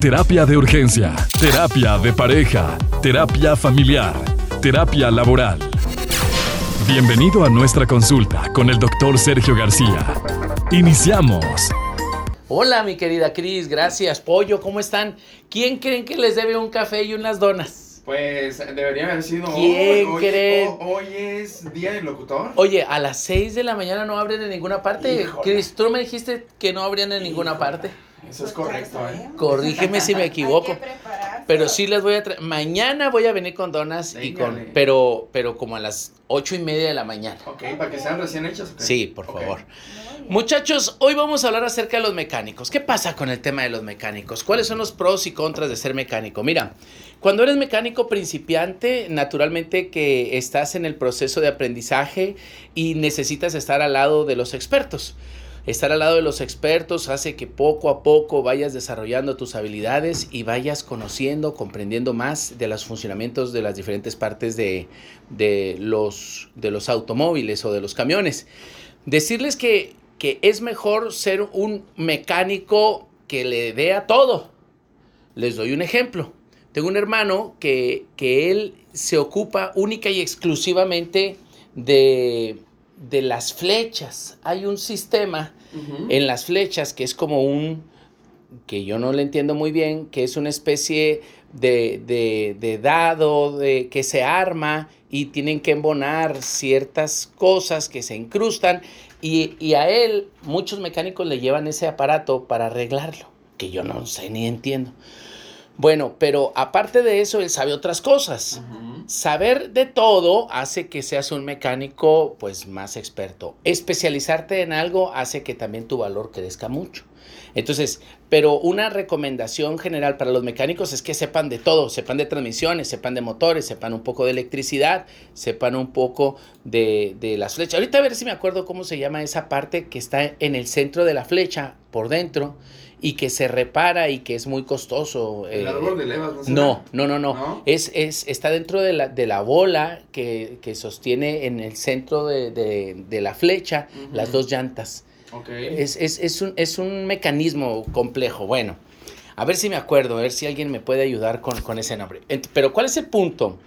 Terapia de urgencia, terapia de pareja, terapia familiar, terapia laboral. Bienvenido a nuestra consulta con el doctor Sergio García. Iniciamos. Hola, mi querida Cris, gracias. Pollo, ¿cómo están? ¿Quién creen que les debe un café y unas donas? Pues debería haber sido ¿Quién hoy. creen? Hoy, hoy es día del locutor. Oye, a las 6 de la mañana no abren en ninguna parte. Cris, tú me dijiste que no abrían en ninguna parte. Eso es correcto, ¿eh? Corrígeme si me equivoco. Hay que prepararse. Pero sí les voy a traer. Mañana voy a venir con donas y con. Pero, pero como a las ocho y media de la mañana. Ok, para que sean recién hechos. ¿ok? Sí, por favor. Muchachos, hoy vamos a hablar acerca de los mecánicos. ¿Qué pasa con el tema de los mecánicos? ¿Cuáles son los pros y contras de ser mecánico? Mira, cuando eres mecánico principiante, naturalmente que estás en el proceso de aprendizaje y necesitas estar al lado de los expertos. Estar al lado de los expertos hace que poco a poco vayas desarrollando tus habilidades y vayas conociendo, comprendiendo más de los funcionamientos de las diferentes partes de, de los, de los automóviles o de los camiones. Decirles que, que es mejor ser un mecánico que le dé a todo. Les doy un ejemplo. Tengo un hermano que, que él se ocupa única y exclusivamente de, de las flechas. Hay un sistema en las flechas que es como un, que yo no le entiendo muy bien, que es una especie de, de, de dado de, que se arma y tienen que embonar ciertas cosas que se incrustan y, y a él muchos mecánicos le llevan ese aparato para arreglarlo, que yo no sé ni entiendo. Bueno, pero aparte de eso, él sabe otras cosas. Saber de todo hace que seas un mecánico pues más experto. Especializarte en algo hace que también tu valor crezca mucho. Entonces, pero una recomendación general para los mecánicos es que sepan de todo, sepan de transmisiones, sepan de motores, sepan un poco de electricidad, sepan un poco de, de las flechas. Ahorita a ver si me acuerdo cómo se llama esa parte que está en el centro de la flecha, por dentro, y que se repara y que es muy costoso. El eh, árbol de levas, ¿no no, no, no, no. Es, es, está dentro de la, de la bola que, que sostiene en el centro de, de- de la flecha las dos llantas. Es, es- es un, es un mecanismo complejo. Bueno, a ver si me acuerdo, a ver si alguien me puede ayudar con, con ese nombre. Pero ¿cuál es el punto?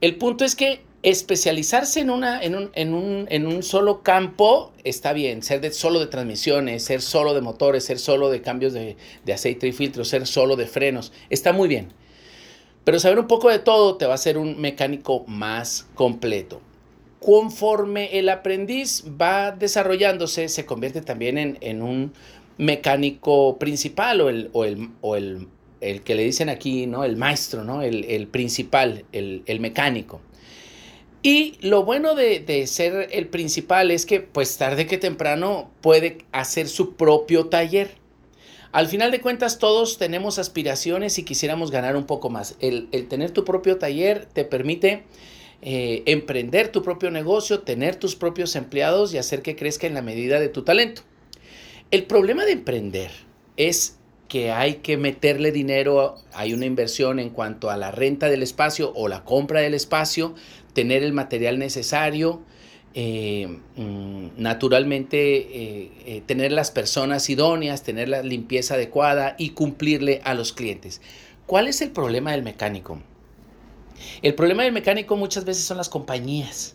El punto es que especializarse en, una, en, un, en, un, en un solo campo está bien, ser solo de transmisiones, ser solo de motores, ser solo de cambios de, de aceite y filtro, ser solo de frenos, está muy bien. Pero saber un poco de todo te va a hacer un mecánico más completo. Conforme el aprendiz va desarrollándose, se convierte también en, un mecánico principal o el, o el, o el, el que le dicen aquí, ¿no? El maestro, ¿no? El, el principal, el, el mecánico. Y lo bueno de, de ser el principal es que, pues tarde que temprano, puede hacer su propio taller. Al final de cuentas, todos tenemos aspiraciones y quisiéramos ganar un poco más. El, el tener tu propio taller te permite eh, emprender tu propio negocio, tener tus propios empleados y hacer que crezca en la medida de tu talento. El problema de emprender es que hay que meterle dinero, hay una inversión en cuanto a la renta del espacio o la compra del espacio, tener el material necesario, eh, mm, naturalmente eh, tener las personas idóneas, tener la limpieza adecuada y cumplirle a los clientes. ¿Cuál es el problema del mecánico? El problema del mecánico muchas veces son las compañías.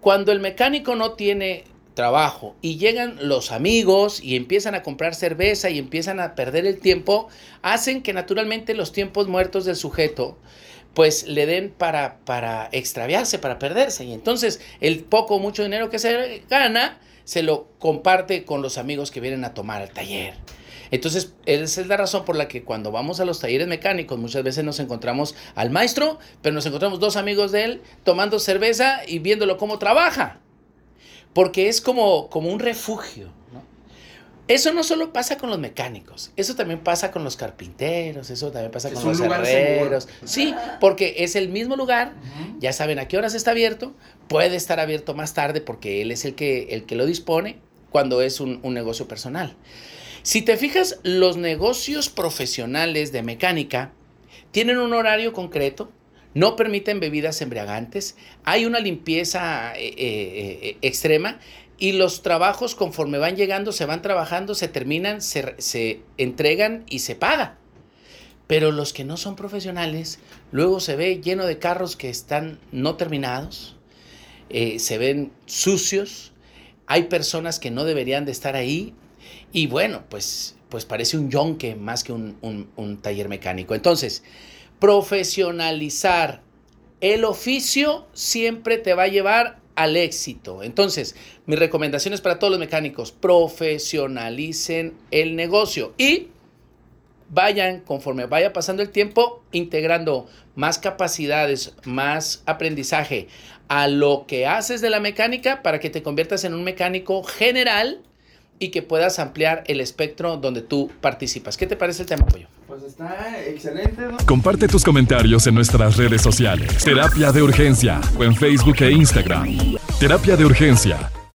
Cuando el mecánico no tiene trabajo y llegan los amigos y empiezan a comprar cerveza y empiezan a perder el tiempo, hacen que naturalmente los tiempos muertos del sujeto pues le den para, para extraviarse, para perderse. Y entonces el poco o mucho dinero que se gana se lo comparte con los amigos que vienen a tomar al taller. Entonces, esa es la razón por la que cuando vamos a los talleres mecánicos muchas veces nos encontramos al maestro, pero nos encontramos dos amigos de él tomando cerveza y viéndolo cómo trabaja. Porque es como, como un refugio. ¿no? Eso no solo pasa con los mecánicos, eso también pasa con los carpinteros, eso también pasa Es con los herreros. Sí, porque es el mismo lugar, ya saben a qué horas está abierto, puede estar abierto más tarde porque él es el que, el que lo dispone cuando es un, un negocio personal. Si te fijas, los negocios profesionales de mecánica tienen un horario concreto, no permiten bebidas embriagantes, hay una limpieza eh, eh, eh, extrema y los trabajos conforme van llegando, se van trabajando, se terminan, se, entregan y se paga. Pero los que no son profesionales, luego se ve lleno de carros que están no terminados, se ven sucios, hay personas que no deberían de estar ahí y bueno, pues, pues parece un yonque más que un, un taller mecánico. Entonces, profesionalizar el oficio siempre te va a llevar al éxito. Entonces, mis recomendaciones para todos los mecánicos, profesionalicen el negocio y vayan, conforme vaya pasando el tiempo, integrando más capacidades, más aprendizaje a lo que haces de la mecánica para que te conviertas en un mecánico general y que puedas ampliar el espectro donde tú participas. ¿Qué te parece el tema, Pollo? Pues está excelente. ¿no? Comparte tus comentarios en nuestras redes sociales. Terapia de Urgencia o en Facebook e Instagram. Terapia de Urgencia